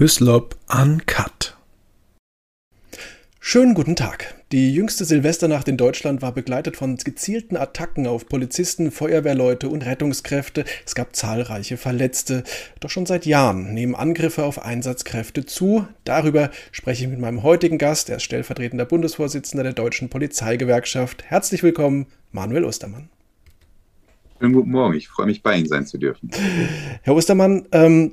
Hyslop Uncut. Schönen guten Tag. Die jüngste Silvesternacht in Deutschland war begleitet von gezielten Attacken auf Polizisten, Feuerwehrleute und Rettungskräfte. Es gab zahlreiche Verletzte. Doch schon seit Jahren nehmen Angriffe auf Einsatzkräfte zu. Darüber spreche ich mit meinem heutigen Gast. Er ist stellvertretender Bundesvorsitzender der Deutschen Polizeigewerkschaft. Herzlich willkommen, Manuel Ostermann. Schönen guten Morgen. Ich freue mich, bei Ihnen sein zu dürfen. Herr Ostermann, ähm,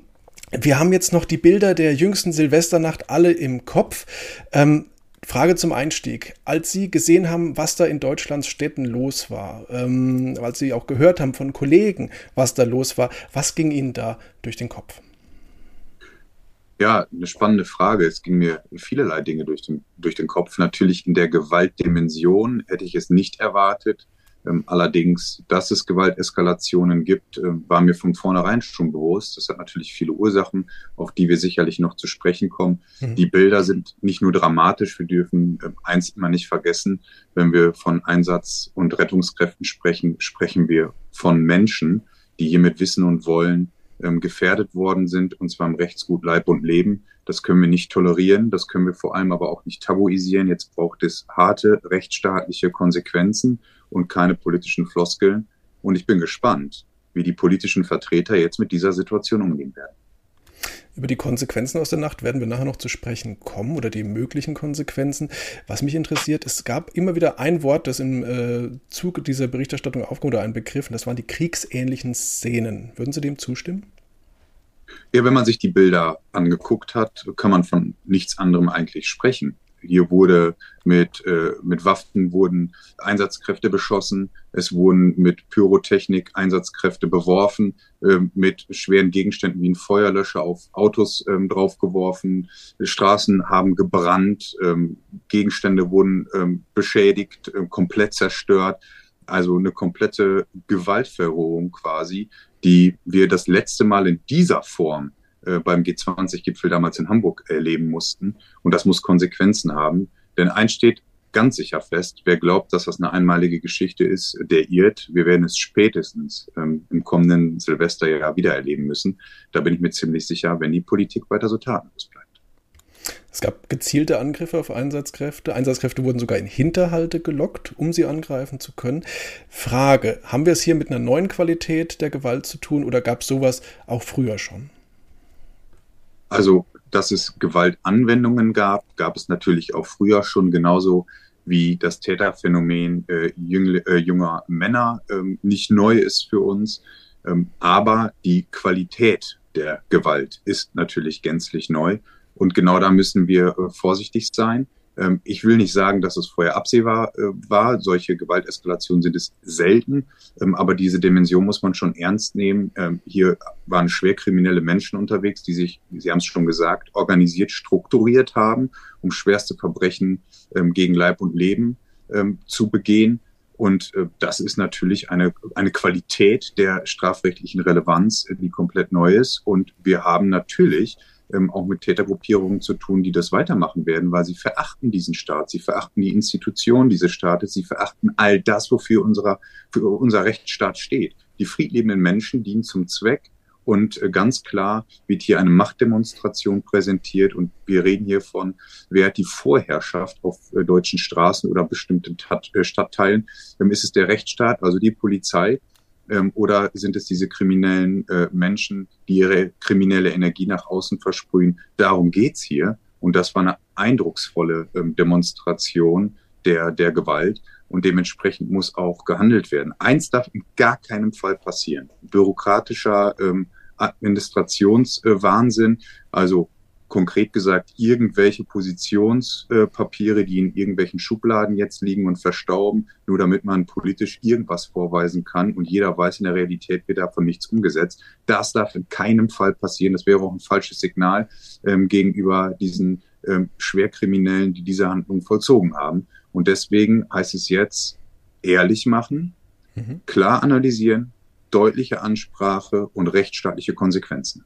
wir haben jetzt noch die Bilder der jüngsten Silvesternacht alle im Kopf. Ähm, Frage zum Einstieg. Als Sie gesehen haben, was da in Deutschlands Städten los war, ähm, als Sie auch gehört haben von Kollegen, was da los war, was ging Ihnen da durch den Kopf? Ja, eine spannende Frage. Es ging mir vielerlei Dinge durch den, durch den Kopf. Natürlich in der Gewaltdimension hätte ich es nicht erwartet. Ähm, allerdings, dass es Gewalteskalationen gibt, äh, war mir von vornherein schon bewusst. Das hat natürlich viele Ursachen, auf die wir sicherlich noch zu sprechen kommen. Mhm. Die Bilder sind nicht nur dramatisch, wir dürfen äh, eins immer nicht vergessen, wenn wir von Einsatz- und Rettungskräften sprechen, sprechen wir von Menschen, die hier mit Wissen und Wollen ähm, gefährdet worden sind, und zwar im Rechtsgut Leib und Leben. Das können wir nicht tolerieren, das können wir vor allem aber auch nicht tabuisieren. Jetzt braucht es harte rechtsstaatliche Konsequenzen und keine politischen Floskeln. Und ich bin gespannt, wie die politischen Vertreter jetzt mit dieser Situation umgehen werden. Über die Konsequenzen aus der Nacht werden wir nachher noch zu sprechen kommen oder die möglichen Konsequenzen. Was mich interessiert, es gab immer wieder ein Wort, das im äh, Zuge dieser Berichterstattung aufkam oder ein Begriff, und das waren die kriegsähnlichen Szenen. Würden Sie dem zustimmen? Ja, wenn man sich die Bilder angeguckt hat, kann man von nichts anderem eigentlich sprechen. Hier wurde mit, äh, mit Waffen wurden Einsatzkräfte beschossen, es wurden mit Pyrotechnik Einsatzkräfte beworfen, äh, mit schweren Gegenständen wie ein Feuerlöscher auf Autos äh, draufgeworfen, Straßen haben gebrannt, ähm, Gegenstände wurden ähm, beschädigt, äh, komplett zerstört. Also eine komplette Gewaltverrohung quasi, die wir das letzte Mal in dieser Form äh, beim G20-Gipfel damals in Hamburg erleben mussten. Und das muss Konsequenzen haben. Denn eins steht ganz sicher fest, wer glaubt, dass das eine einmalige Geschichte ist, der irrt. Wir werden es spätestens ähm, im kommenden Silvesterjahr wieder erleben müssen. Da bin ich mir ziemlich sicher, wenn die Politik weiter so tatenlos bleibt. Es gab gezielte Angriffe auf Einsatzkräfte. Einsatzkräfte wurden sogar in Hinterhalte gelockt, um sie angreifen zu können. Frage, haben wir es hier mit einer neuen Qualität der Gewalt zu tun oder gab es sowas auch früher schon? Also, dass es Gewaltanwendungen gab, gab es natürlich auch früher schon genauso wie das Täterphänomen äh, jüngl, äh, junger Männer ähm, nicht neu ist für uns. Ähm, aber die Qualität der Gewalt ist natürlich gänzlich neu. Und genau da müssen wir äh, vorsichtig sein. Ähm, ich will nicht sagen, dass es vorher absehbar äh, war. Solche Gewalteskalationen sind es selten. Ähm, aber diese Dimension muss man schon ernst nehmen. Ähm, hier waren schwer kriminelle Menschen unterwegs, die sich, Sie haben es schon gesagt, organisiert, strukturiert haben, um schwerste Verbrechen gegen Leib und Leben zu begehen. Und äh, das ist natürlich eine, eine Qualität der strafrechtlichen Relevanz, die komplett neu ist. Und wir haben natürlich ähm, auch mit Tätergruppierungen zu tun, die das weitermachen werden, weil sie verachten diesen Staat, sie verachten die Institution dieses Staates, sie verachten all das, wofür unserer, für unser Rechtsstaat steht. Die friedlebenden Menschen dienen zum Zweck, und äh, ganz klar wird hier eine Machtdemonstration präsentiert und wir reden hier von, wer hat die Vorherrschaft auf äh, deutschen Straßen oder bestimmten äh, Stadtteilen. Ähm, ist es der Rechtsstaat, also die Polizei, ähm, oder sind es diese kriminellen äh, Menschen, die ihre kriminelle Energie nach außen versprühen? Darum geht's hier. Und das war eine eindrucksvolle ähm, Demonstration der, der Gewalt. Und dementsprechend muss auch gehandelt werden. Eins darf in gar keinem Fall passieren. Bürokratischer ähm, Administrationswahnsinn, also konkret gesagt irgendwelche Positionspapiere, die in irgendwelchen Schubladen jetzt liegen und verstauben, nur damit man politisch irgendwas vorweisen kann und jeder weiß, in der Realität wird davon nichts umgesetzt. Das darf in keinem Fall passieren. Das wäre auch ein falsches Signal ähm, gegenüber diesen ähm, Schwerkriminellen, die diese Handlung vollzogen haben. Und deswegen heißt es jetzt ehrlich machen, mhm. klar analysieren, deutliche Ansprache und rechtsstaatliche Konsequenzen.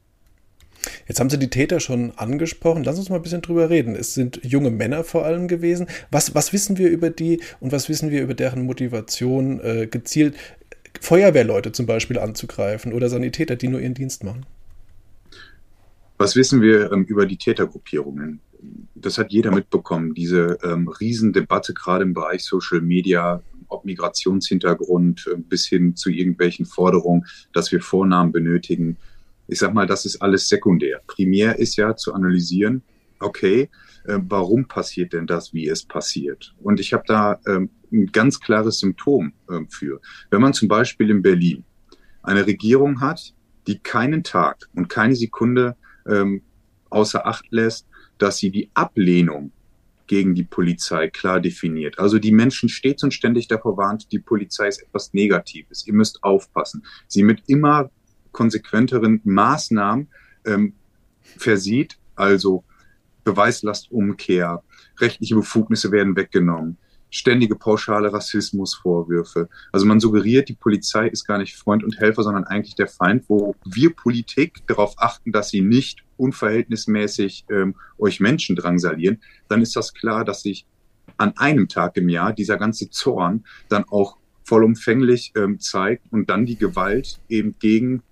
Jetzt haben Sie die Täter schon angesprochen. Lass uns mal ein bisschen drüber reden. Es sind junge Männer vor allem gewesen. Was, was wissen wir über die und was wissen wir über deren Motivation, äh, gezielt Feuerwehrleute zum Beispiel anzugreifen oder Sanitäter, die nur ihren Dienst machen? Was wissen wir ähm, über die Tätergruppierungen? Das hat jeder mitbekommen, diese ähm, Riesendebatte gerade im Bereich Social Media, ob Migrationshintergrund äh, bis hin zu irgendwelchen Forderungen, dass wir Vornamen benötigen. Ich sag mal, das ist alles sekundär. Primär ist ja zu analysieren, okay, äh, warum passiert denn das, wie es passiert? Und ich habe da ähm, ein ganz klares Symptom äh, für. Wenn man zum Beispiel in Berlin eine Regierung hat, die keinen Tag und keine Sekunde ähm, außer Acht lässt, dass sie die Ablehnung gegen die Polizei klar definiert. Also die Menschen stets und ständig davor warnt, die Polizei ist etwas Negatives. Ihr müsst aufpassen. Sie mit immer konsequenteren Maßnahmen ähm, versieht, also Beweislastumkehr, rechtliche Befugnisse werden weggenommen, ständige pauschale Rassismusvorwürfe. Also man suggeriert, die Polizei ist gar nicht Freund und Helfer, sondern eigentlich der Feind, wo wir Politik darauf achten, dass sie nicht unverhältnismäßig ähm, euch Menschen drangsalieren, dann ist das klar, dass sich an einem Tag im Jahr dieser ganze Zorn dann auch vollumfänglich ähm, zeigt und dann die Gewalt eben gegen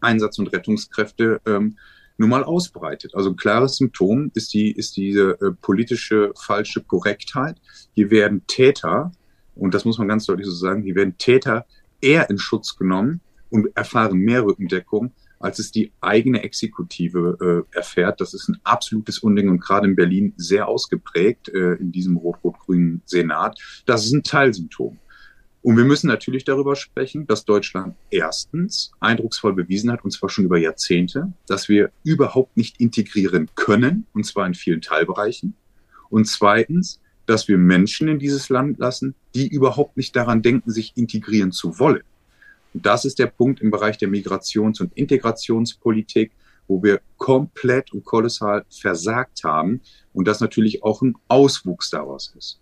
Einsatz- und Rettungskräfte ähm, nun mal ausbreitet. Also ein klares Symptom ist die ist diese äh, politische falsche Korrektheit. Hier werden Täter und das muss man ganz deutlich so sagen, hier werden Täter eher in Schutz genommen und erfahren mehr Rückendeckung, als es die eigene Exekutive äh, erfährt. Das ist ein absolutes Unding und gerade in Berlin sehr ausgeprägt äh, in diesem rot-rot-grünen Senat. Das ist ein Teilsymptom. Und wir müssen natürlich darüber sprechen, dass Deutschland erstens eindrucksvoll bewiesen hat, und zwar schon über Jahrzehnte, dass wir überhaupt nicht integrieren können, und zwar in vielen Teilbereichen. Und zweitens, dass wir Menschen in dieses Land lassen, die überhaupt nicht daran denken, sich integrieren zu wollen. Und das ist der Punkt im Bereich der Migrations- und Integrationspolitik, wo wir komplett und kolossal versagt haben und das natürlich auch ein Auswuchs daraus ist.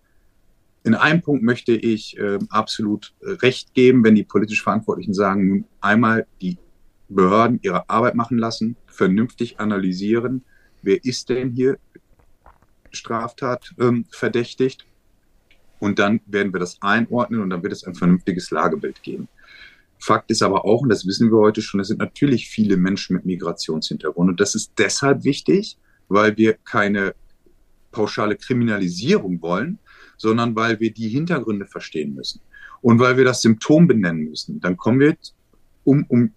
In einem Punkt möchte ich äh, absolut recht geben, wenn die politisch Verantwortlichen sagen, nun einmal die Behörden ihre Arbeit machen lassen, vernünftig analysieren, wer ist denn hier Straftat ähm, verdächtigt? Und dann werden wir das einordnen und dann wird es ein vernünftiges Lagebild geben. Fakt ist aber auch, und das wissen wir heute schon, es sind natürlich viele Menschen mit Migrationshintergrund. Und das ist deshalb wichtig, weil wir keine pauschale Kriminalisierung wollen, sondern weil wir die Hintergründe verstehen müssen und weil wir das Symptom benennen müssen. Dann kommen wir um, um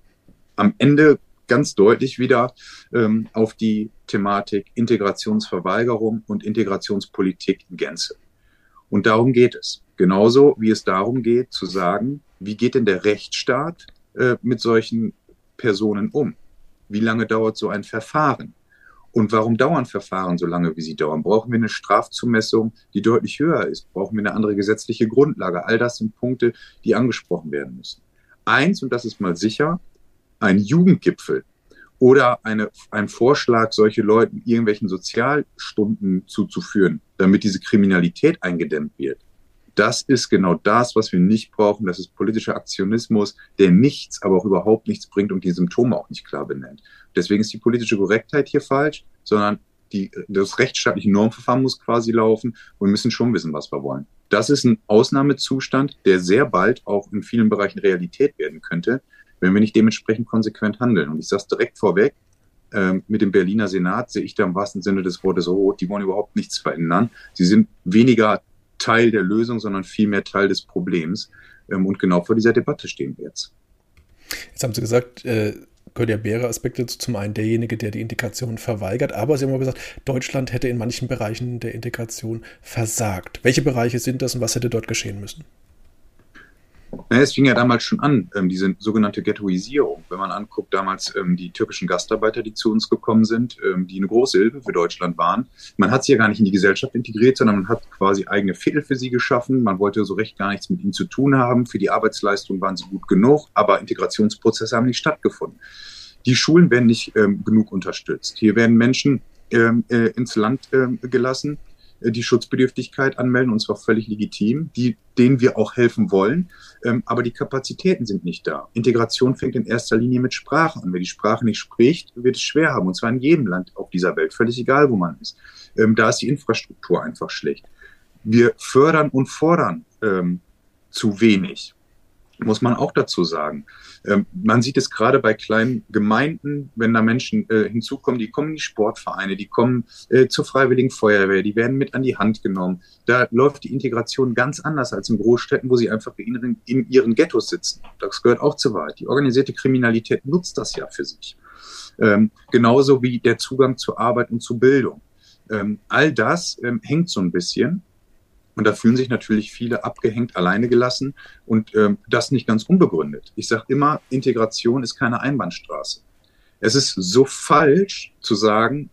am Ende ganz deutlich wieder ähm, auf die Thematik Integrationsverweigerung und Integrationspolitik in Gänze. Und darum geht es. Genauso wie es darum geht zu sagen, wie geht denn der Rechtsstaat äh, mit solchen Personen um? Wie lange dauert so ein Verfahren? Und warum dauern Verfahren so lange, wie sie dauern? Brauchen wir eine Strafzumessung, die deutlich höher ist? Brauchen wir eine andere gesetzliche Grundlage? All das sind Punkte, die angesprochen werden müssen. Eins, und das ist mal sicher, ein Jugendgipfel oder eine, ein Vorschlag, solche Leuten irgendwelchen Sozialstunden zuzuführen, damit diese Kriminalität eingedämmt wird, das ist genau das, was wir nicht brauchen. Das ist politischer Aktionismus, der nichts, aber auch überhaupt nichts bringt und die Symptome auch nicht klar benennt. Deswegen ist die politische Korrektheit hier falsch, sondern die, das rechtsstaatliche Normverfahren muss quasi laufen und wir müssen schon wissen, was wir wollen. Das ist ein Ausnahmezustand, der sehr bald auch in vielen Bereichen Realität werden könnte, wenn wir nicht dementsprechend konsequent handeln. Und ich sage es direkt vorweg, ähm, mit dem Berliner Senat sehe ich da im wahrsten Sinne des Wortes rot. Die wollen überhaupt nichts verändern. Sie sind weniger Teil der Lösung, sondern vielmehr Teil des Problems. Ähm, und genau vor dieser Debatte stehen wir jetzt. Jetzt haben Sie gesagt, äh, gehört ja mehrere Aspekte Zum einen derjenige, der die Integration verweigert, aber Sie haben auch gesagt, Deutschland hätte in manchen Bereichen der Integration versagt. Welche Bereiche sind das und was hätte dort geschehen müssen? Naja, es fing ja damals schon an, ähm, diese sogenannte Ghettoisierung. Wenn man anguckt, damals ähm, die türkischen Gastarbeiter, die zu uns gekommen sind, ähm, die eine große Hilfe für Deutschland waren. Man hat sie ja gar nicht in die Gesellschaft integriert, sondern man hat quasi eigene Viertel für sie geschaffen. Man wollte so recht gar nichts mit ihnen zu tun haben. Für die Arbeitsleistung waren sie gut genug, aber Integrationsprozesse haben nicht stattgefunden. Die Schulen werden nicht ähm, genug unterstützt. Hier werden Menschen ähm, äh, ins Land äh, gelassen, die Schutzbedürftigkeit anmelden, und zwar völlig legitim, die, denen wir auch helfen wollen. Ähm, aber die Kapazitäten sind nicht da. Integration fängt in erster Linie mit Sprache an. Wer die Sprache nicht spricht, wird es schwer haben, und zwar in jedem Land auf dieser Welt, völlig egal, wo man ist. Ähm, da ist die Infrastruktur einfach schlecht. Wir fördern und fordern ähm, zu wenig. Muss man auch dazu sagen. Ähm, man sieht es gerade bei kleinen Gemeinden, wenn da Menschen äh, hinzukommen, die kommen in die Sportvereine, die kommen äh, zur Freiwilligen Feuerwehr, die werden mit an die Hand genommen. Da läuft die Integration ganz anders als in Großstädten, wo sie einfach in, ihren Ghettos sitzen. Das gehört auch zur Wahrheit. Die organisierte Kriminalität nutzt das ja für sich. Ähm, genauso wie der Zugang zur Arbeit und zur Bildung. Ähm, all das hängt so ein bisschen. Und da fühlen sich natürlich viele abgehängt, alleine gelassen und ähm, das nicht ganz unbegründet. Ich sage immer, Integration ist keine Einbahnstraße. Es ist so falsch zu sagen,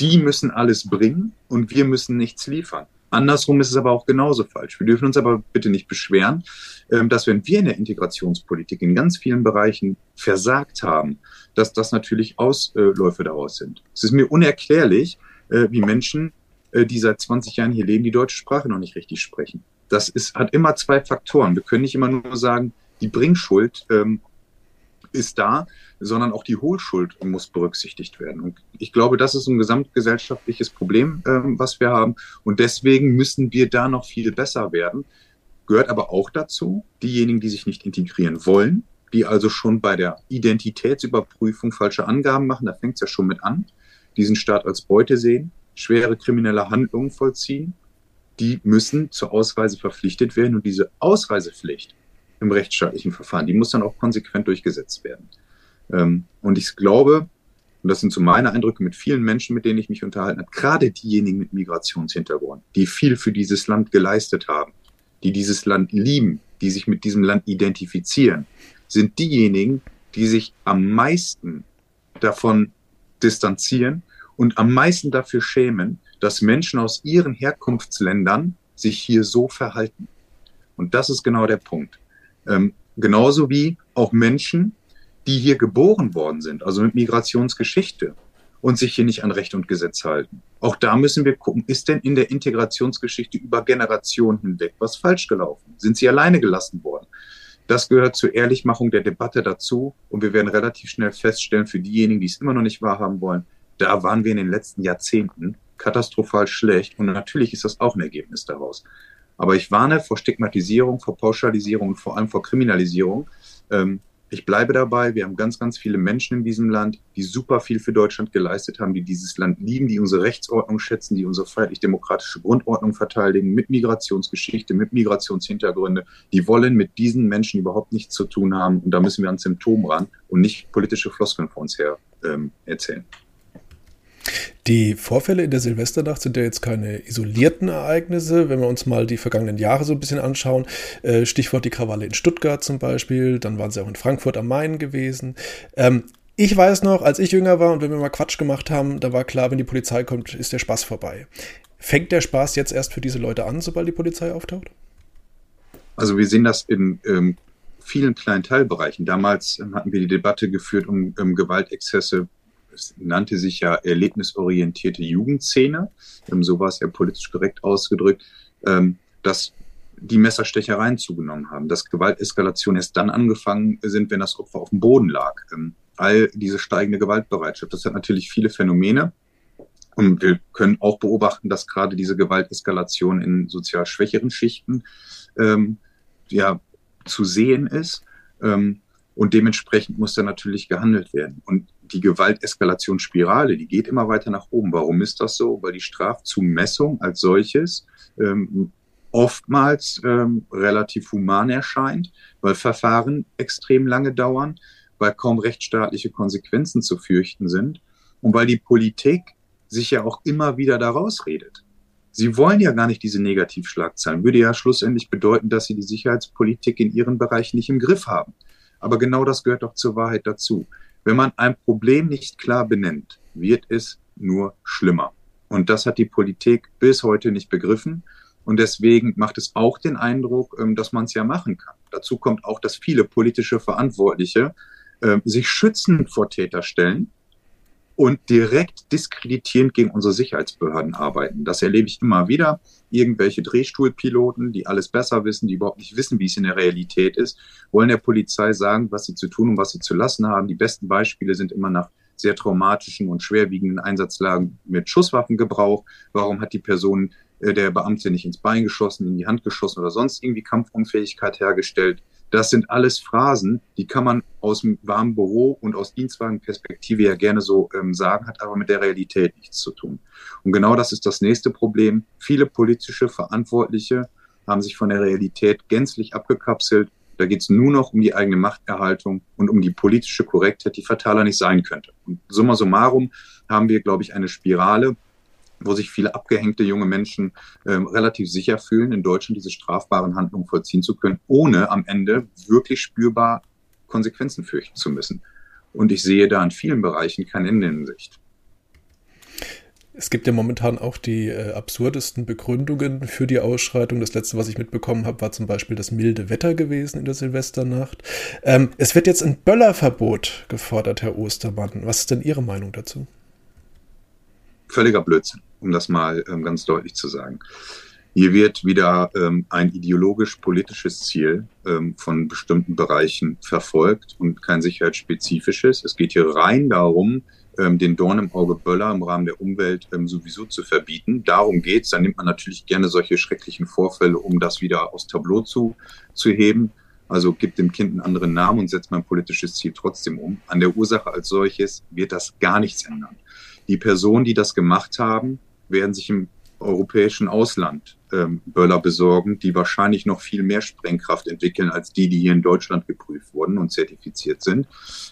die müssen alles bringen und wir müssen nichts liefern. Andersrum ist es aber auch genauso falsch. Wir dürfen uns aber bitte nicht beschweren, ähm, dass wenn wir in der Integrationspolitik in ganz vielen Bereichen versagt haben, dass das natürlich Ausläufe daraus sind. Es ist mir unerklärlich, äh, wie Menschen die seit 20 Jahren hier leben, die deutsche Sprache noch nicht richtig sprechen. Das ist, hat immer zwei Faktoren. Wir können nicht immer nur sagen, die Bringschuld ähm, ist da, sondern auch die Hohlschuld muss berücksichtigt werden. Und ich glaube, das ist ein gesamtgesellschaftliches Problem, ähm, was wir haben. Und deswegen müssen wir da noch viel besser werden. Gehört aber auch dazu, diejenigen, die sich nicht integrieren wollen, die also schon bei der Identitätsüberprüfung falsche Angaben machen, da fängt es ja schon mit an, diesen Staat als Beute sehen, schwere kriminelle Handlungen vollziehen, die müssen zur Ausreise verpflichtet werden. Und diese Ausreisepflicht im rechtsstaatlichen Verfahren, die muss dann auch konsequent durchgesetzt werden. Ähm, und ich glaube, und das sind so meine Eindrücke mit vielen Menschen, mit denen ich mich unterhalten habe, gerade diejenigen mit Migrationshintergrund, die viel für dieses Land geleistet haben, die dieses Land lieben, die sich mit diesem Land identifizieren, sind diejenigen, die sich am meisten davon distanzieren und am meisten dafür schämen, dass Menschen aus ihren Herkunftsländern sich hier so verhalten. Und das ist genau der Punkt. Ähm, genauso wie auch Menschen, die hier geboren worden sind, also mit Migrationsgeschichte und sich hier nicht an Recht und Gesetz halten. Auch da müssen wir gucken, ist denn in der Integrationsgeschichte über Generationen hinweg was falsch gelaufen? Sind sie alleine gelassen worden? Das gehört zur Ehrlichmachung der Debatte dazu und wir werden relativ schnell feststellen, für diejenigen, die es immer noch nicht wahrhaben wollen, da waren wir in den letzten Jahrzehnten katastrophal schlecht und natürlich ist das auch ein Ergebnis daraus. Aber ich warne vor Stigmatisierung, vor Pauschalisierung und vor allem vor Kriminalisierung. Ähm, ich bleibe dabei, wir haben ganz, ganz viele Menschen in diesem Land, die super viel für Deutschland geleistet haben, die dieses Land lieben, die unsere Rechtsordnung schätzen, die unsere freiheitlich-demokratische Grundordnung verteidigen, mit Migrationsgeschichte, mit Migrationshintergründe. Die wollen mit diesen Menschen überhaupt nichts zu tun haben. Und da müssen wir an Symptomen ran und nicht politische Floskeln vor uns her ähm, erzählen. Die Vorfälle in der Silvesternacht sind ja jetzt keine isolierten Ereignisse. Wenn wir uns mal die vergangenen Jahre so ein bisschen anschauen, äh, Stichwort die Krawalle in Stuttgart zum Beispiel, dann waren sie auch in Frankfurt am Main gewesen. Ähm, ich weiß noch, als ich jünger war und wenn wir mal Quatsch gemacht haben, da war klar, wenn die Polizei kommt, ist der Spaß vorbei. Fängt der Spaß jetzt erst für diese Leute an, sobald die Polizei auftaucht? Also wir sehen das in ähm, vielen kleinen Teilbereichen. Damals ähm, hatten wir die Debatte geführt um, um Gewaltexzesse es nannte sich ja erlebnisorientierte Jugendszene, ähm, so war es ja politisch korrekt ausgedrückt, ähm, dass die Messerstechereien zugenommen haben, dass Gewalteskalation erst dann angefangen sind, wenn das Opfer auf dem Boden lag. Ähm, all diese steigende Gewaltbereitschaft, das hat natürlich viele Phänomene. Und wir können auch beobachten, dass gerade diese Gewalteskalation in sozial schwächeren Schichten ähm, ja, zu sehen ist. Ähm, und dementsprechend muss da natürlich gehandelt werden. Und die Gewalteskalationsspirale, die geht immer weiter nach oben. Warum ist das so? Weil die Strafzumessung als solches ähm, oftmals ähm, relativ human erscheint, weil Verfahren extrem lange dauern, weil kaum rechtsstaatliche Konsequenzen zu fürchten sind und weil die Politik sich ja auch immer wieder daraus redet. Sie wollen ja gar nicht diese Negativschlagzeilen. Würde ja schlussendlich bedeuten, dass sie die Sicherheitspolitik in ihren Bereichen nicht im Griff haben. Aber genau das gehört doch zur Wahrheit dazu. Wenn man ein Problem nicht klar benennt, wird es nur schlimmer. Und das hat die Politik bis heute nicht begriffen. Und deswegen macht es auch den Eindruck, ähm, dass man es ja machen kann. Dazu kommt auch, dass viele politische Verantwortliche ähm, sich schützend vor Täter stellen und direkt diskreditierend gegen unsere Sicherheitsbehörden arbeiten. Das erlebe ich immer wieder. Irgendwelche Drehstuhlpiloten, die alles besser wissen, die überhaupt nicht wissen, wie es in der Realität ist, wollen der Polizei sagen, was sie zu tun und was sie zu lassen haben. Die besten Beispiele sind immer nach sehr traumatischen und schwerwiegenden Einsatzlagen mit Schusswaffengebrauch. Warum hat die Person äh, der Beamte nicht ins Bein geschossen, in die Hand geschossen oder sonst irgendwie Kampfunfähigkeit hergestellt? Das sind alles Phrasen, die kann man aus dem warmen Büro und aus Dienstwagenperspektive ja gerne so ähm, sagen, hat aber mit der Realität nichts zu tun. Und genau das ist das nächste Problem. Viele politische Verantwortliche haben sich von der Realität gänzlich abgekapselt. Da geht es nur noch um die eigene Machterhaltung und um die politische Korrektheit, die fataler nicht sein könnte. Und summa summarum haben wir, glaube ich, eine Spirale, wo sich viele abgehängte junge Menschen ähm, relativ sicher fühlen, in Deutschland diese strafbaren Handlungen vollziehen zu können, ohne am Ende wirklich spürbar Konsequenzen fürchten zu müssen. Und ich sehe da in vielen Bereichen kein Ende in Sicht. Es gibt ja momentan auch die äh, absurdesten Begründungen für die Ausschreitung. Das letzte, was ich mitbekommen habe, war zum Beispiel das milde Wetter gewesen in der Silvesternacht. Ähm, es wird jetzt ein Böllerverbot gefordert, Herr Ostermann. Was ist denn Ihre Meinung dazu? Völliger Blödsinn, um das mal ähm, ganz deutlich zu sagen. Hier wird wieder ähm, ein ideologisch-politisches Ziel ähm, von bestimmten Bereichen verfolgt und kein sicherheitsspezifisches. Es geht hier rein darum, ähm, den Dorn im Auge Böller im Rahmen der Umwelt ähm, sowieso zu verbieten. Darum geht's. Dann nimmt man natürlich gerne solche schrecklichen Vorfälle, um das wieder aufs Tableau zu, zu heben. Also gibt dem Kind einen anderen Namen und setzt mein politisches Ziel trotzdem um. An der Ursache als solches wird das gar nichts ändern. Die Personen, die das gemacht haben, werden sich im europäischen Ausland ähm, Böller besorgen, die wahrscheinlich noch viel mehr Sprengkraft entwickeln als die, die hier in Deutschland geprüft wurden und zertifiziert sind.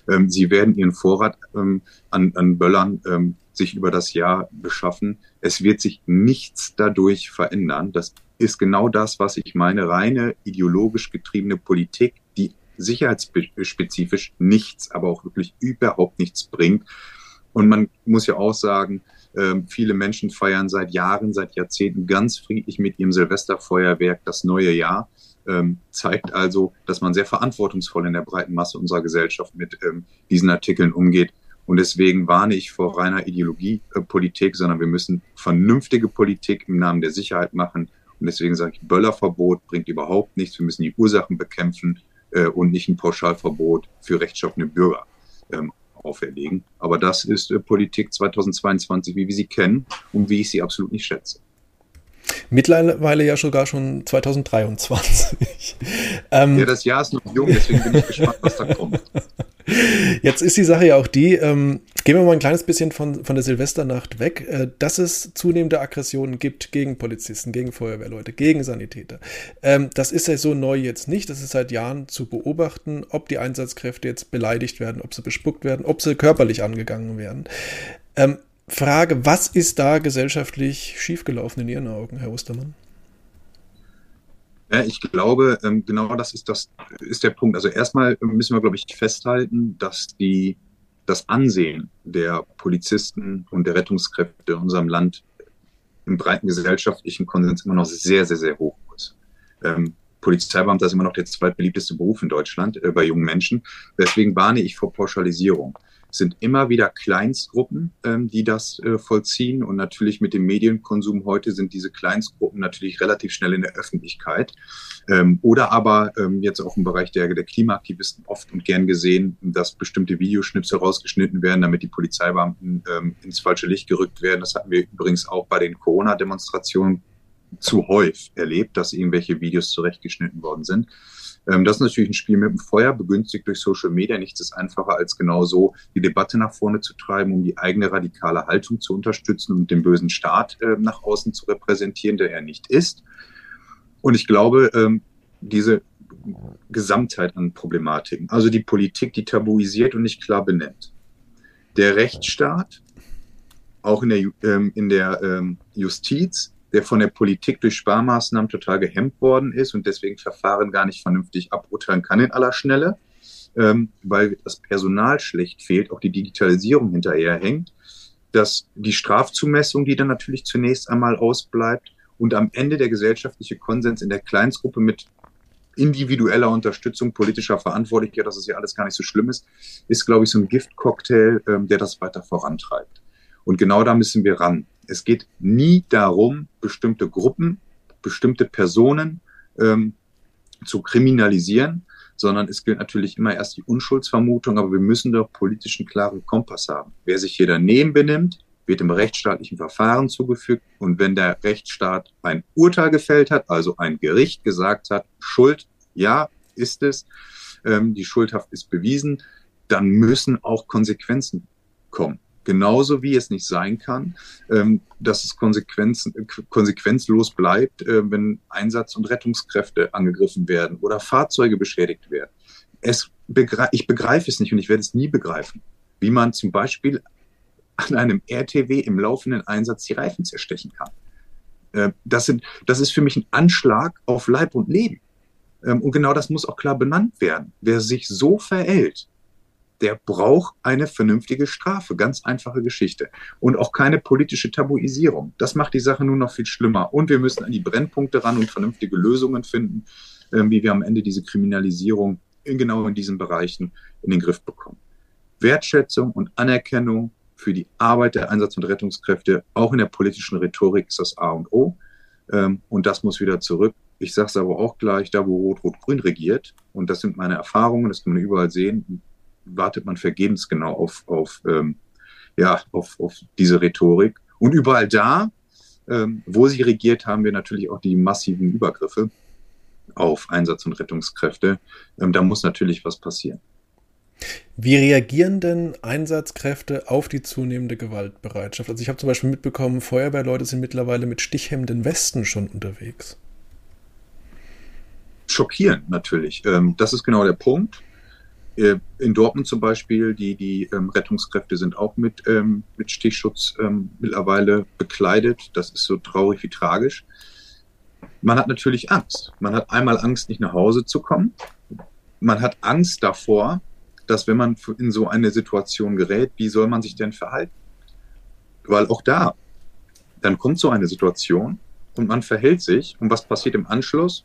Ähm, sie werden ihren Vorrat ähm, an, an Böllern ähm, sich über das Jahr beschaffen. Es wird sich nichts dadurch verändern. Das ist genau das, was ich meine, reine ideologisch getriebene Politik, die sicherheitsspezifisch nichts, aber auch wirklich überhaupt nichts bringt. Und man muss ja auch sagen, ähm, viele Menschen feiern seit Jahren, seit Jahrzehnten ganz friedlich mit ihrem Silvesterfeuerwerk das neue Jahr. Ähm, zeigt also, dass man sehr verantwortungsvoll in der breiten Masse unserer Gesellschaft mit ähm, diesen Artikeln umgeht. Und deswegen warne ich vor reiner Ideologiepolitik, äh, sondern wir müssen vernünftige Politik im Namen der Sicherheit machen. Und deswegen sage ich, Böllerverbot bringt überhaupt nichts. Wir müssen die Ursachen bekämpfen äh, und nicht ein Pauschalverbot für rechtschaffene Bürger auferlegen. Aber das ist äh, Politik 2022, wie wir sie kennen und wie ich sie absolut nicht schätze. Mittlerweile ja sogar schon 2023. ähm, ja, das Jahr ist noch jung, deswegen bin ich gespannt, was da kommt. Jetzt ist die Sache ja auch die, ähm, gehen wir mal ein kleines bisschen von, von der Silvesternacht weg, äh, dass es zunehmende Aggressionen gibt gegen Polizisten, gegen Feuerwehrleute, gegen Sanitäter. Ähm, das ist ja so neu jetzt nicht, das ist seit Jahren zu beobachten, ob die Einsatzkräfte jetzt beleidigt werden, ob sie bespuckt werden, ob sie körperlich angegangen werden. Ähm, Frage, was ist da gesellschaftlich schiefgelaufen in Ihren Augen, Herr Ostermann? Ja, ich glaube, ähm, genau das ist, das ist der Punkt. Also erstmal müssen wir, glaube ich, festhalten, dass die, das Ansehen der Polizisten und der Rettungskräfte in unserem Land im breiten gesellschaftlichen Konsens immer noch sehr, sehr, sehr hoch ist. Ähm, Polizeibeamter ist immer noch der zweitbeliebteste Beruf in Deutschland äh, bei jungen Menschen. Deswegen warne ich vor Pauschalisierung sind immer wieder Kleinstgruppen, ähm, die das äh, vollziehen. Und natürlich mit dem Medienkonsum heute sind diese Kleinstgruppen natürlich relativ schnell in der Öffentlichkeit. Ähm, oder aber ähm, jetzt auch im Bereich der, der Klimaaktivisten oft und gern gesehen, dass bestimmte Videoschnipsel rausgeschnitten werden, damit die Polizeibeamten ähm, ins falsche Licht gerückt werden. Das hatten wir übrigens auch bei den Corona-Demonstrationen zu häufig erlebt, dass irgendwelche Videos zurechtgeschnitten worden sind. Ähm, das ist natürlich ein Spiel mit dem Feuer, begünstigt durch Social Media. Nichts ist einfacher, als genau so die Debatte nach vorne zu treiben, um die eigene radikale Haltung zu unterstützen und den bösen Staat äh, nach außen zu repräsentieren, der er nicht ist. Und ich glaube, ähm, diese Gesamtheit an Problematiken, also die Politik, die tabuisiert und nicht klar benennt. Der Rechtsstaat, auch in der, ähm, in der ähm, Justiz, der von der Politik durch Sparmaßnahmen total gehemmt worden ist und deswegen Verfahren gar nicht vernünftig aburteilen kann in aller Schnelle, ähm, weil das Personal schlecht fehlt, auch die Digitalisierung hinterherhängt, dass die Strafzumessung, die dann natürlich zunächst einmal ausbleibt und am Ende der gesellschaftliche Konsens in der Kleinstgruppe mit individueller Unterstützung politischer Verantwortlicher, dass es ja alles gar nicht so schlimm ist, ist, glaube ich, so ein Giftcocktail, ähm, der das weiter vorantreibt. Und genau da müssen wir ran. Es geht nie darum, bestimmte Gruppen, bestimmte Personen ähm, zu kriminalisieren, sondern es gilt natürlich immer erst die Unschuldsvermutung, aber wir müssen doch politisch einen klaren Kompass haben. Wer sich hier daneben benimmt, wird im rechtsstaatlichen Verfahren zugefügt. Und wenn der Rechtsstaat ein Urteil gefällt hat, also ein Gericht gesagt hat, Schuld, ja, ist es, ähm, die Schuldhaft ist bewiesen, dann müssen auch Konsequenzen kommen. Genauso wie es nicht sein kann, ähm, dass es Konsequenzen, konsequenzlos bleibt, äh, wenn Einsatz- und Rettungskräfte angegriffen werden oder Fahrzeuge beschädigt werden. Es begreif, ich begreife es nicht und ich werde es nie begreifen, wie man zum Beispiel an einem RTW im laufenden Einsatz die Reifen zerstechen kann. Äh, das, sind, das ist für mich ein Anschlag auf Leib und Leben. Ähm, und genau das muss auch klar benannt werden. Wer sich so verhält, der braucht eine vernünftige Strafe. Ganz einfache Geschichte. Und auch keine politische Tabuisierung. Das macht die Sache nur noch viel schlimmer. Und wir müssen an die Brennpunkte ran und vernünftige Lösungen finden, ähm, wie wir am Ende diese Kriminalisierung in genau in diesen Bereichen in den Griff bekommen. Wertschätzung und Anerkennung für die Arbeit der Einsatz- und Rettungskräfte, auch in der politischen Rhetorik, ist das A und O. Ähm, und das muss wieder zurück. Ich sage es aber auch gleich, da wo Rot-Rot-Grün regiert, und das sind meine Erfahrungen, das kann man überall sehen, wartet man vergebens genau auf, auf, ähm, ja, auf, auf diese Rhetorik. Und überall da, ähm, wo sie regiert, haben wir natürlich auch die massiven Übergriffe auf Einsatz- und Rettungskräfte. Ähm, da muss natürlich was passieren. Wie reagieren denn Einsatzkräfte auf die zunehmende Gewaltbereitschaft? Also ich habe zum Beispiel mitbekommen, Feuerwehrleute sind mittlerweile mit stichhemmenden Westen schon unterwegs. Schockierend natürlich. Ähm, das ist genau der Punkt. Äh, in Dortmund zum Beispiel, die, die ähm, Rettungskräfte sind auch mit, ähm, mit Stichschutz mittlerweile bekleidet. Das ist so traurig wie tragisch. Man hat natürlich Angst. Man hat einmal Angst, nicht nach Hause zu kommen. Man hat Angst davor, dass wenn man in so eine Situation gerät, wie soll man sich denn verhalten? Weil auch da, dann kommt so eine Situation und man verhält sich und was passiert im Anschluss?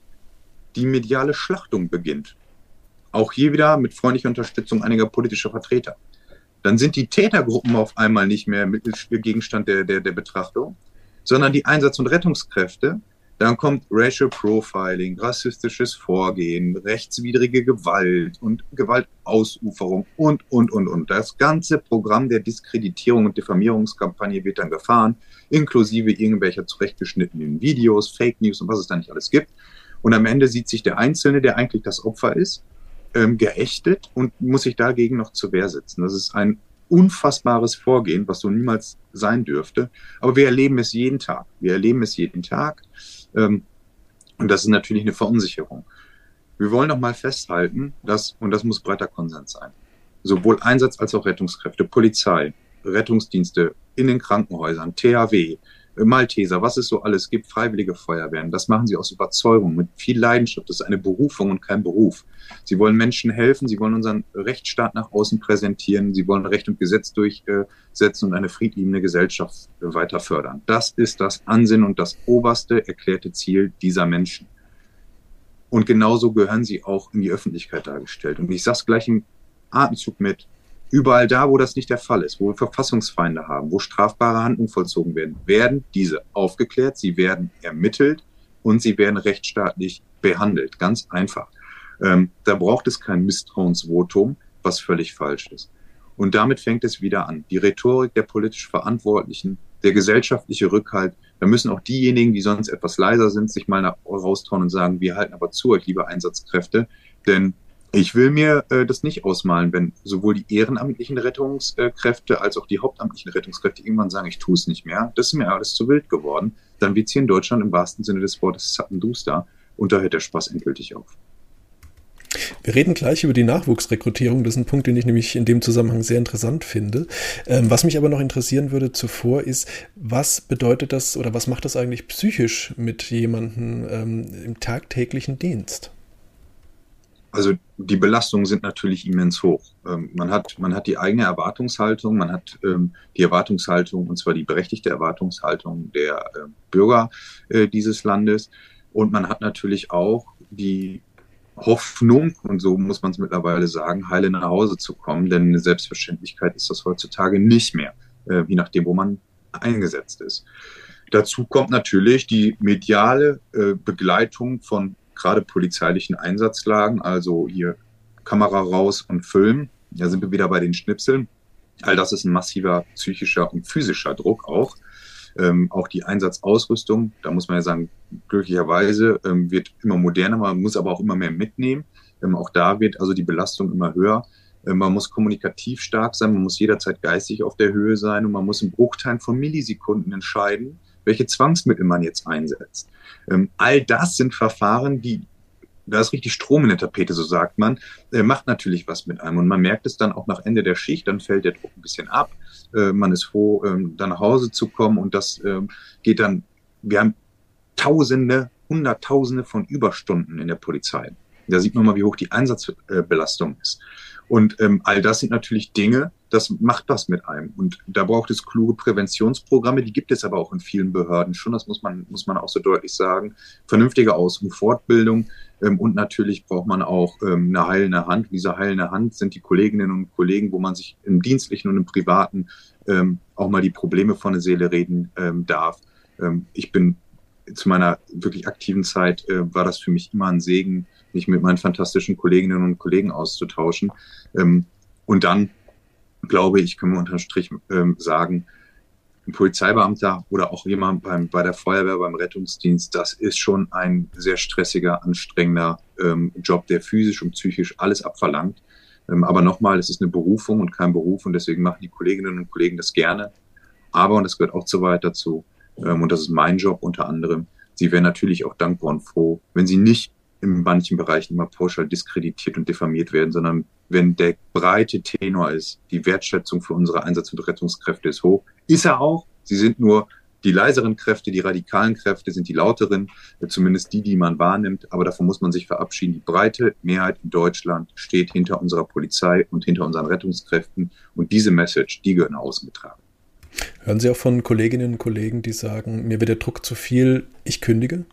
Die mediale Schlachtung beginnt. Auch hier wieder mit freundlicher Unterstützung einiger politischer Vertreter. Dann sind die Tätergruppen auf einmal nicht mehr Gegenstand der, der, der Betrachtung, sondern die Einsatz- und Rettungskräfte, dann kommt Racial Profiling, rassistisches Vorgehen, rechtswidrige Gewalt und Gewaltausuferung und, und, und, und. Das ganze Programm der Diskreditierung und Diffamierungskampagne wird dann gefahren, inklusive irgendwelcher zurechtgeschnittenen Videos, Fake News und was es da nicht alles gibt. Und am Ende sieht sich der Einzelne, der eigentlich das Opfer ist, ähm, geächtet und muss sich dagegen noch zur Wehr setzen. Das ist ein unfassbares Vorgehen, was so niemals sein dürfte. Aber wir erleben es jeden Tag. Wir erleben es jeden Tag. Ähm, und das ist natürlich eine Verunsicherung. Wir wollen noch mal festhalten, dass, und das muss breiter Konsens sein, sowohl Einsatz als auch Rettungskräfte, Polizei, Rettungsdienste in den Krankenhäusern, THW, Malteser, was es so alles gibt, freiwillige Feuerwehren, das machen sie aus Überzeugung, mit viel Leidenschaft. Das ist eine Berufung und kein Beruf. Sie wollen Menschen helfen, sie wollen unseren Rechtsstaat nach außen präsentieren, sie wollen Recht und Gesetz durchsetzen und eine friedliebende Gesellschaft weiter fördern. Das ist das Ansinnen und das oberste erklärte Ziel dieser Menschen. Und genauso gehören sie auch in die Öffentlichkeit dargestellt. Und ich sage es gleich im Atemzug mit, Überall da, wo das nicht der Fall ist, wo wir Verfassungsfeinde haben, wo strafbare Handlungen vollzogen werden, werden diese aufgeklärt, sie werden ermittelt und sie werden rechtsstaatlich behandelt. Ganz einfach. Ähm, da braucht es kein Misstrauensvotum, was völlig falsch ist. Und damit fängt es wieder an. Die Rhetorik der politisch Verantwortlichen, der gesellschaftliche Rückhalt, da müssen auch diejenigen, die sonst etwas leiser sind, sich mal raustrauen und sagen, wir halten aber zu euch, liebe Einsatzkräfte, denn ich will mir äh, das nicht ausmalen, wenn sowohl die ehrenamtlichen Rettungskräfte als auch die hauptamtlichen Rettungskräfte irgendwann sagen, ich tue es nicht mehr. Das ist mir alles zu wild geworden. Dann wird hier in Deutschland im wahrsten Sinne des Wortes Zappenduster und da hört der Spaß endgültig auf. Wir reden gleich über die Nachwuchsrekrutierung. Das ist ein Punkt, den ich nämlich in dem Zusammenhang sehr interessant finde. Ähm, was mich aber noch interessieren würde zuvor ist, was bedeutet das oder was macht das eigentlich psychisch mit jemandem ähm, im tagtäglichen Dienst? Also die Belastungen sind natürlich immens hoch. Ähm, man, hat, man hat die eigene Erwartungshaltung, man hat ähm, die Erwartungshaltung, und zwar die berechtigte Erwartungshaltung der äh, Bürger äh, dieses Landes. Und man hat natürlich auch die Hoffnung, und so muss man es mittlerweile sagen, heile nach Hause zu kommen, denn eine Selbstverständlichkeit ist das heutzutage nicht mehr, äh, je nachdem, wo man eingesetzt ist. Dazu kommt natürlich die mediale äh, Begleitung von gerade polizeilichen Einsatzlagen, also hier Kamera raus und Film. Da sind wir wieder bei den Schnipseln. All das ist ein massiver psychischer und physischer Druck auch. Ähm, auch die Einsatzausrüstung, da muss man ja sagen, glücklicherweise ähm, wird immer moderner, man muss aber auch immer mehr mitnehmen. Ähm, auch da wird also die Belastung immer höher. Ähm, man muss kommunikativ stark sein, man muss jederzeit geistig auf der Höhe sein und man muss in Bruchteilen von Millisekunden entscheiden, welche Zwangsmittel man jetzt einsetzt. Ähm, all das sind Verfahren, die da ist richtig Strom in der Tapete, so sagt man, äh, macht natürlich was mit einem. Und man merkt es dann auch nach Ende der Schicht, dann fällt der Druck ein bisschen ab. Äh, man ist froh, ähm, dann nach Hause zu kommen und das ähm, geht dann, wir haben Tausende, Hunderttausende von Überstunden in der Polizei. Da sieht man mal, wie hoch die Einsatzbelastung ist. Und ähm, all das sind natürlich Dinge, das macht was mit einem. Und da braucht es kluge Präventionsprogramme, die gibt es aber auch in vielen Behörden schon, das muss man, muss man auch so deutlich sagen. Vernünftige Aus- und Fortbildung ähm, und natürlich braucht man auch ähm, eine heilende Hand. Diese heilende Hand sind die Kolleginnen und Kollegen, wo man sich im dienstlichen und im privaten ähm, auch mal die Probleme von der Seele reden ähm, darf. Ähm, ich bin zu meiner wirklich aktiven Zeit, äh, war das für mich immer ein Segen, mich mit meinen fantastischen Kolleginnen und Kollegen auszutauschen. Ähm, und dann glaube ich, können wir unterm Strich ähm, sagen, ein Polizeibeamter oder auch jemand beim, bei der Feuerwehr, beim Rettungsdienst, das ist schon ein sehr stressiger, anstrengender ähm, Job, der physisch und psychisch alles abverlangt. Ähm, aber nochmal, es ist eine Berufung und kein Beruf und deswegen machen die Kolleginnen und Kollegen das gerne. Aber, und das gehört auch zu weit dazu, ähm, und das ist mein Job unter anderem, sie wären natürlich auch dankbar und froh, wenn sie nicht in manchen Bereichen immer pauschal diskreditiert und diffamiert werden, sondern wenn der breite Tenor ist, die Wertschätzung für unsere Einsatz- und Rettungskräfte ist hoch, ist er auch. Sie sind nur die leiseren Kräfte, die radikalen Kräfte sind die lauteren, zumindest die, die man wahrnimmt. Aber davon muss man sich verabschieden. Die breite Mehrheit in Deutschland steht hinter unserer Polizei und hinter unseren Rettungskräften. Und diese Message, die gehört nach außen getragen. Hören Sie auch von Kolleginnen und Kollegen, die sagen, mir wird der Druck zu viel, ich kündige?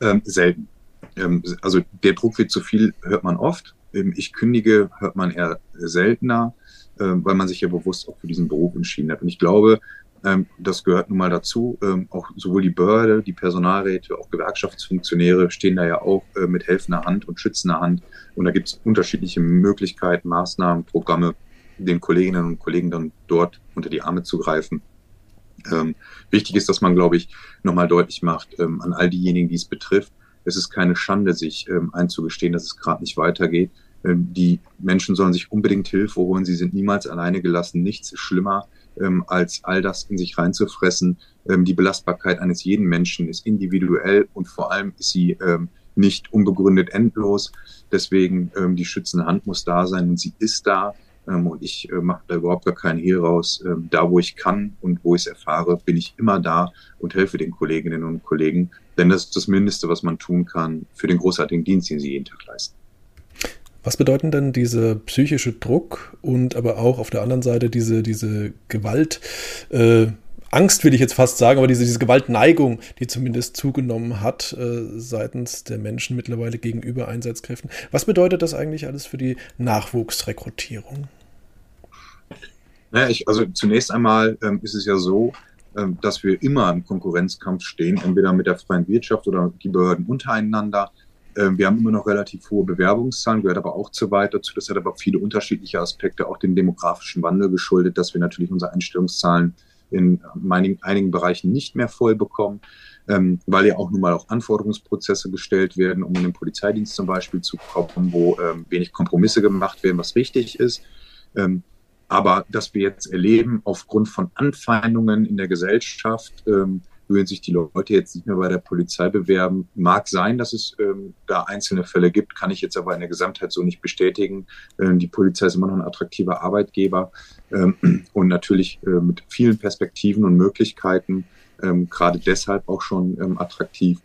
Ähm, selten. Ähm, also der Druck wird zu viel, hört man oft. Ähm, ich kündige, hört man eher seltener, ähm, weil man sich ja bewusst auch für diesen Beruf entschieden hat. Und ich glaube, ähm, das gehört nun mal dazu. Ähm, auch sowohl die Behörde, die Personalräte, auch Gewerkschaftsfunktionäre stehen da ja auch äh, mit helfender Hand und schützender Hand. Und da gibt es unterschiedliche Möglichkeiten, Maßnahmen, Programme, den Kolleginnen und Kollegen dann dort unter die Arme zu greifen. Ähm, wichtig ist, dass man, glaube ich, nochmal deutlich macht ähm, an all diejenigen, die es betrifft, es ist keine Schande, sich ähm, einzugestehen, dass es gerade nicht weitergeht. Ähm, die Menschen sollen sich unbedingt Hilfe holen. Sie sind niemals alleine gelassen. Nichts ist schlimmer, ähm, als all das in sich reinzufressen. Ähm, die Belastbarkeit eines jeden Menschen ist individuell und vor allem ist sie nicht unbegründet endlos. Deswegen die schützende Hand muss da sein und sie ist da. Ähm, und ich äh, mache da überhaupt gar keinen Hehl raus. Ähm, da, wo ich kann und wo ich es erfahre, bin ich immer da und helfe den Kolleginnen und Kollegen. Denn das ist das Mindeste, was man tun kann für den großartigen Dienst, den sie jeden Tag leisten. Was bedeuten denn diese psychische Druck und aber auch auf der anderen Seite diese, diese Gewalt, äh, Angst will ich jetzt fast sagen, aber diese, diese Gewaltneigung, die zumindest zugenommen hat äh, seitens der Menschen mittlerweile gegenüber Einsatzkräften. Was bedeutet das eigentlich alles für die Nachwuchsrekrutierung? Naja, ich, also zunächst einmal ähm, ist es ja so, ähm, dass wir immer im Konkurrenzkampf stehen, entweder mit der freien Wirtschaft oder die Behörden untereinander. Ähm, wir haben immer noch relativ hohe Bewerbungszahlen, gehört aber auch zu weit dazu. Das hat aber viele unterschiedliche Aspekte, auch dem demografischen Wandel geschuldet, dass wir natürlich unsere Einstellungszahlen in einigen, einigen Bereichen nicht mehr voll bekommen, ähm, weil ja auch nun mal auch Anforderungsprozesse gestellt werden, um in den Polizeidienst zum Beispiel zu kommen, wo ähm, wenig Kompromisse gemacht werden, was richtig ist. Ähm, aber dass wir jetzt erleben, aufgrund von Anfeindungen in der Gesellschaft, ähm, würden sich die Leute jetzt nicht mehr bei der Polizei bewerben. Mag sein, dass es ähm, da einzelne Fälle gibt, kann ich jetzt aber in der Gesamtheit so nicht bestätigen. Ähm, die Polizei ist immer noch ein attraktiver Arbeitgeber ähm, und natürlich äh, mit vielen Perspektiven und Möglichkeiten, ähm, gerade deshalb auch schon ähm, attraktiv.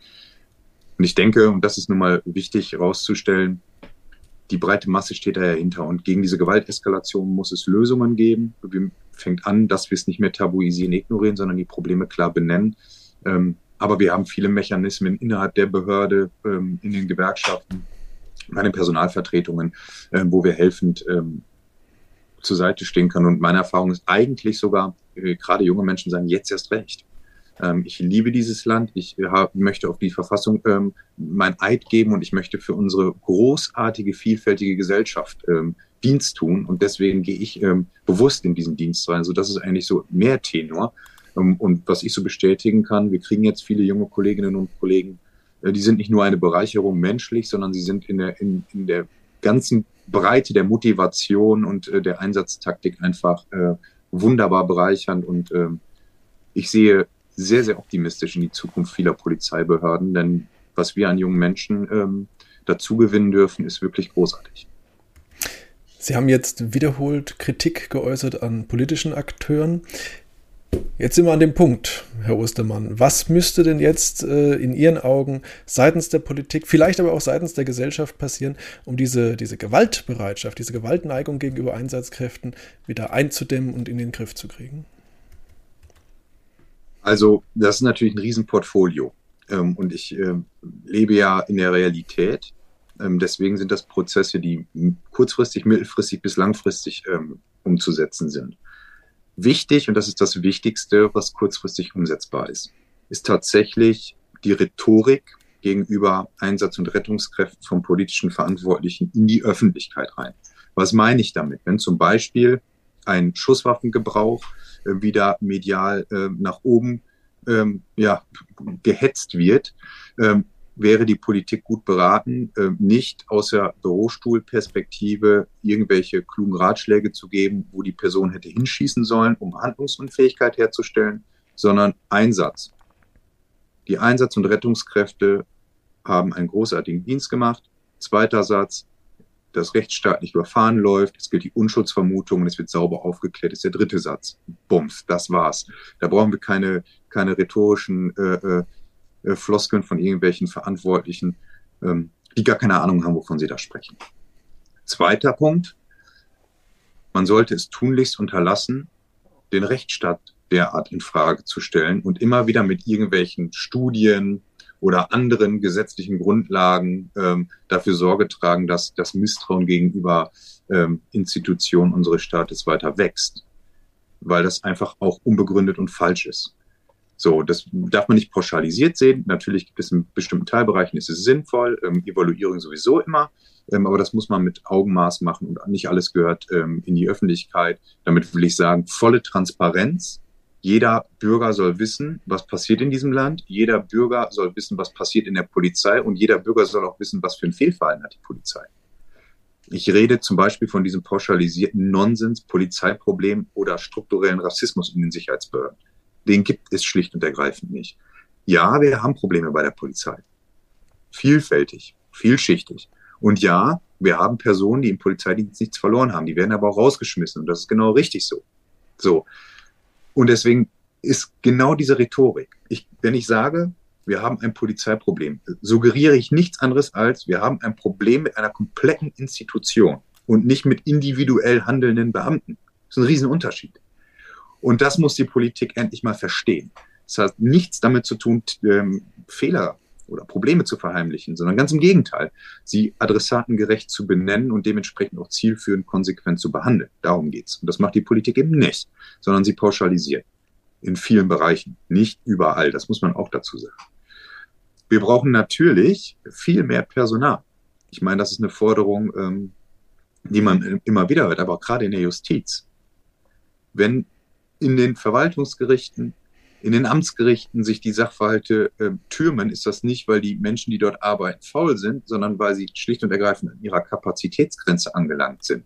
Und ich denke, und das ist nun mal wichtig herauszustellen, die breite Masse steht da dahinter. Und gegen diese Gewalteskalation muss es Lösungen geben. Wir fängt an, dass wir es nicht mehr tabuisieren, ignorieren, sondern die Probleme klar benennen. Ähm, aber wir haben viele Mechanismen innerhalb der Behörde, ähm, in den Gewerkschaften, bei den Personalvertretungen, ähm, wo wir helfend ähm, zur Seite stehen können. Und meine Erfahrung ist eigentlich sogar, äh, gerade junge Menschen sagen jetzt erst recht. Ähm, ich liebe dieses Land. Ich äh, möchte auf die Verfassung ähm, mein Eid geben und ich möchte für unsere großartige, vielfältige Gesellschaft ähm, Dienst tun. Und deswegen gehe ich ähm, bewusst in diesen Dienst rein. So, das ist eigentlich so mehr Tenor. Ähm, und was ich so bestätigen kann, wir kriegen jetzt viele junge Kolleginnen und Kollegen Äh, die sind nicht nur eine Bereicherung menschlich, sondern sie sind in der, in, in der ganzen Breite der Motivation und äh, der Einsatztaktik einfach äh, wunderbar bereichernd. Und äh, ich sehe sehr, sehr optimistisch in die Zukunft vieler Polizeibehörden, denn was wir an jungen Menschen ähm, dazu gewinnen dürfen, ist wirklich großartig. Sie haben jetzt wiederholt Kritik geäußert an politischen Akteuren. Jetzt sind wir an dem Punkt, Herr Ostermann. Was müsste denn jetzt äh, in Ihren Augen seitens der Politik, vielleicht aber auch seitens der Gesellschaft passieren, um diese, diese Gewaltbereitschaft, diese Gewaltneigung gegenüber Einsatzkräften wieder einzudämmen und in den Griff zu kriegen? Also, das ist natürlich ein Riesenportfolio. Ähm, und ich äh, lebe ja in der Realität. Ähm, deswegen sind das Prozesse, die kurzfristig, mittelfristig bis langfristig ähm, umzusetzen sind. Wichtig, und das ist das Wichtigste, was kurzfristig umsetzbar ist, ist tatsächlich die Rhetorik gegenüber Einsatz- und Rettungskräften von politischen Verantwortlichen in die Öffentlichkeit rein. Was meine ich damit? Wenn zum Beispiel ein Schusswaffengebrauch äh, wieder medial äh, nach oben ähm, ja, gehetzt wird, ähm, wäre die Politik gut beraten, äh, nicht aus der Bürostuhlperspektive irgendwelche klugen Ratschläge zu geben, wo die Person hätte hinschießen sollen, um Handlungsunfähigkeit herzustellen, sondern Einsatz. Die Einsatz- und Rettungskräfte haben einen großartigen Dienst gemacht. Zweiter Satz, das rechtsstaatlich überfahren läuft, es gilt die Unschuldsvermutung und es wird sauber aufgeklärt, ist der dritte Satz. Bums, das war's. Da brauchen wir keine, keine rhetorischen äh, äh, Floskeln von irgendwelchen Verantwortlichen, ähm, die gar keine Ahnung haben, wovon sie da sprechen. Zweiter Punkt. Man sollte es tunlichst unterlassen, den Rechtsstaat derart in Frage zu stellen und immer wieder mit irgendwelchen Studien oder anderen gesetzlichen Grundlagen ähm, dafür Sorge tragen, dass das Misstrauen gegenüber ähm, Institutionen unseres Staates weiter wächst, weil das einfach auch unbegründet und falsch ist. So, das darf man nicht pauschalisiert sehen. Natürlich gibt es in bestimmten Teilbereichen, ist es sinnvoll, ähm, Evaluierung sowieso immer, ähm, aber das muss man mit Augenmaß machen und nicht alles gehört ähm, in die Öffentlichkeit. Damit will ich sagen, volle Transparenz. Jeder Bürger soll wissen, was passiert in diesem Land. Jeder Bürger soll wissen, was passiert in der Polizei. Und jeder Bürger soll auch wissen, was für ein Fehlverhalten hat die Polizei. Ich rede zum Beispiel von diesem pauschalisierten Nonsens, Polizeiproblem oder strukturellen Rassismus in den Sicherheitsbehörden den gibt es schlicht und ergreifend nicht. Ja, wir haben Probleme bei der Polizei. Vielfältig, vielschichtig. Und ja, wir haben Personen, die im Polizeidienst nichts verloren haben. Die werden aber auch rausgeschmissen. Und das ist genau richtig so. So. Und deswegen ist genau diese Rhetorik. Ich, wenn ich sage, wir haben ein Polizeiproblem, suggeriere ich nichts anderes als, wir haben ein Problem mit einer kompletten Institution und nicht mit individuell handelnden Beamten. Das ist ein Riesenunterschied. Und das muss die Politik endlich mal verstehen. Das hat nichts damit zu tun, ähm, Fehler oder Probleme zu verheimlichen, sondern ganz im Gegenteil, sie adressatengerecht zu benennen und dementsprechend auch zielführend konsequent zu behandeln. Darum geht's. Und das macht die Politik eben nicht, sondern sie pauschalisiert. In vielen Bereichen, nicht überall. Das muss man auch dazu sagen. Wir brauchen natürlich viel mehr Personal. Ich meine, das ist eine Forderung, ähm, die man immer wieder hört, aber auch gerade in der Justiz. Wenn in den Verwaltungsgerichten, in den Amtsgerichten sich die Sachverhalte äh, türmen, ist das nicht, weil die Menschen, die dort arbeiten, faul sind, sondern weil sie schlicht und ergreifend an ihrer Kapazitätsgrenze angelangt sind.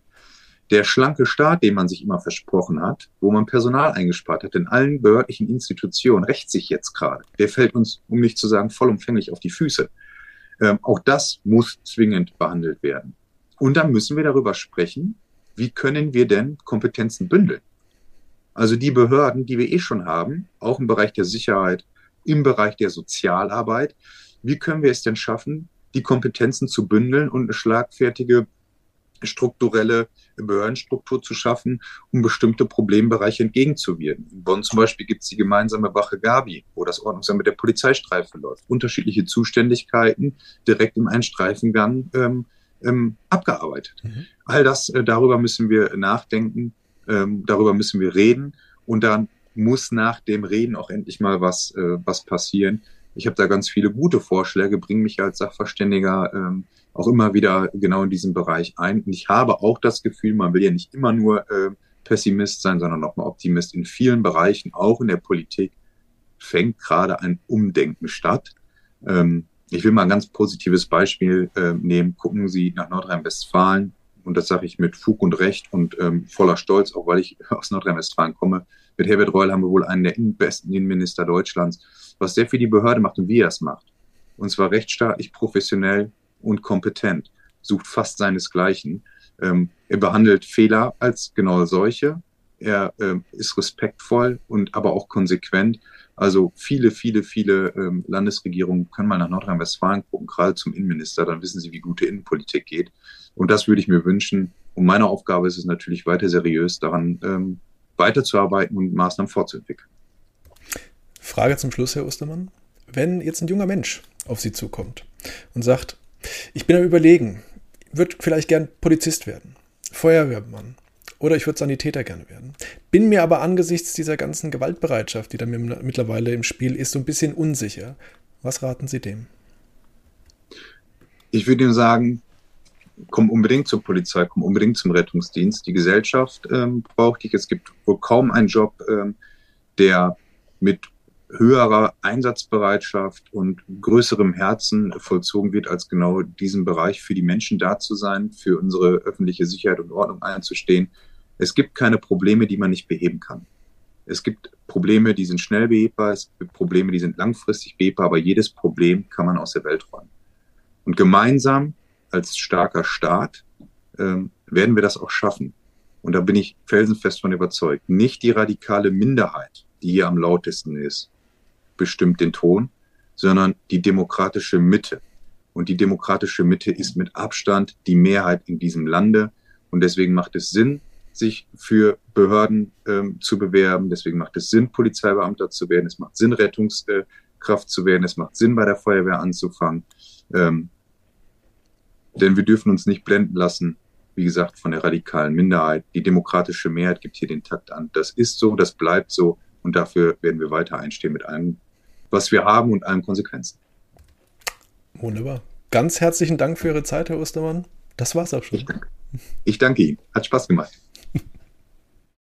Der schlanke Staat, den man sich immer versprochen hat, wo man Personal eingespart hat in allen behördlichen Institutionen, rächt sich jetzt gerade. Der fällt uns, um nicht zu sagen, vollumfänglich auf die Füße. Ähm, auch das muss zwingend behandelt werden. Und dann müssen wir darüber sprechen, wie können wir denn Kompetenzen bündeln? Also die Behörden, die wir eh schon haben, auch im Bereich der Sicherheit, im Bereich der Sozialarbeit, wie können wir es denn schaffen, die Kompetenzen zu bündeln und eine schlagfertige strukturelle Behördenstruktur zu schaffen, um bestimmte Problembereiche entgegenzuwirken. In Bonn zum Beispiel gibt es die gemeinsame Wache Gabi, wo das Ordnungsamt mit der Polizeistreife läuft. Unterschiedliche Zuständigkeiten direkt im Einstreifengang ähm, ähm, abgearbeitet. Mhm. All das, äh, darüber müssen wir nachdenken ähm, darüber müssen wir reden und dann muss nach dem Reden auch endlich mal was, äh, was passieren. Ich habe da ganz viele gute Vorschläge, bringe mich als Sachverständiger ähm, auch immer wieder genau in diesen Bereich ein. Und ich habe auch das Gefühl, man will ja nicht immer nur äh, Pessimist sein, sondern auch mal Optimist. In vielen Bereichen, auch in der Politik, fängt gerade ein Umdenken statt. Ähm, ich will mal ein ganz positives Beispiel äh, nehmen. Gucken Sie nach Nordrhein-Westfalen, und das sage ich mit Fug und Recht und ähm, voller Stolz, auch weil ich aus Nordrhein-Westfalen komme. Mit Herbert Reul haben wir wohl einen der besten Innenminister Deutschlands, was sehr für die Behörde macht und wie er es macht. Und zwar rechtsstaatlich, professionell und kompetent, sucht fast seinesgleichen. Ähm, er behandelt Fehler als genau solche. Er ähm, ist respektvoll und aber auch konsequent. Also viele, viele, viele ähm, Landesregierungen können mal nach Nordrhein-Westfalen gucken, gerade zum Innenminister, dann wissen sie, wie gute Innenpolitik geht. Und das würde ich mir wünschen. Und meine Aufgabe ist es natürlich weiter seriös daran ähm, weiterzuarbeiten und Maßnahmen fortzuentwickeln. Frage zum Schluss, Herr Ostermann. Wenn jetzt ein junger Mensch auf Sie zukommt und sagt, ich bin am Überlegen, würde vielleicht gern Polizist werden, Feuerwehrmann, oder ich würde Sanitäter gerne werden. Bin mir aber angesichts dieser ganzen Gewaltbereitschaft, die da mittlerweile im Spiel ist, so ein bisschen unsicher. Was raten Sie dem? Ich würde ihm sagen, komm unbedingt zur Polizei, komm unbedingt zum Rettungsdienst. Die Gesellschaft ähm, braucht dich. Es gibt wohl kaum einen Job, ähm, der mit höherer Einsatzbereitschaft und größerem Herzen vollzogen wird, als genau diesen Bereich für die Menschen da zu sein, für unsere öffentliche Sicherheit und Ordnung einzustehen, es gibt keine Probleme, die man nicht beheben kann. Es gibt Probleme, die sind schnell behebbar, es gibt Probleme, die sind langfristig behebbar, aber jedes Problem kann man aus der Welt räumen. Und gemeinsam als starker Staat ähm, werden wir das auch schaffen. Und da bin ich felsenfest von überzeugt. Nicht die radikale Minderheit, die hier am lautesten ist, bestimmt den Ton, sondern die demokratische Mitte. Und die demokratische Mitte ist mit Abstand die Mehrheit in diesem Lande. Und deswegen macht es Sinn, sich für Behörden ähm, zu bewerben. Deswegen macht es Sinn, Polizeibeamter zu werden. Es macht Sinn, Rettungskraft zu werden. Es macht Sinn, bei der Feuerwehr anzufangen. Ähm, denn wir dürfen uns nicht blenden lassen, wie gesagt, von der radikalen Minderheit. Die demokratische Mehrheit gibt hier den Takt an. Das ist so, das bleibt so. Und dafür werden wir weiter einstehen mit allem, was wir haben und allen Konsequenzen. Wunderbar. Ganz herzlichen Dank für Ihre Zeit, Herr Ostermann. Das war's auch schon. Ich danke, ich danke Ihnen. Hat Spaß gemacht.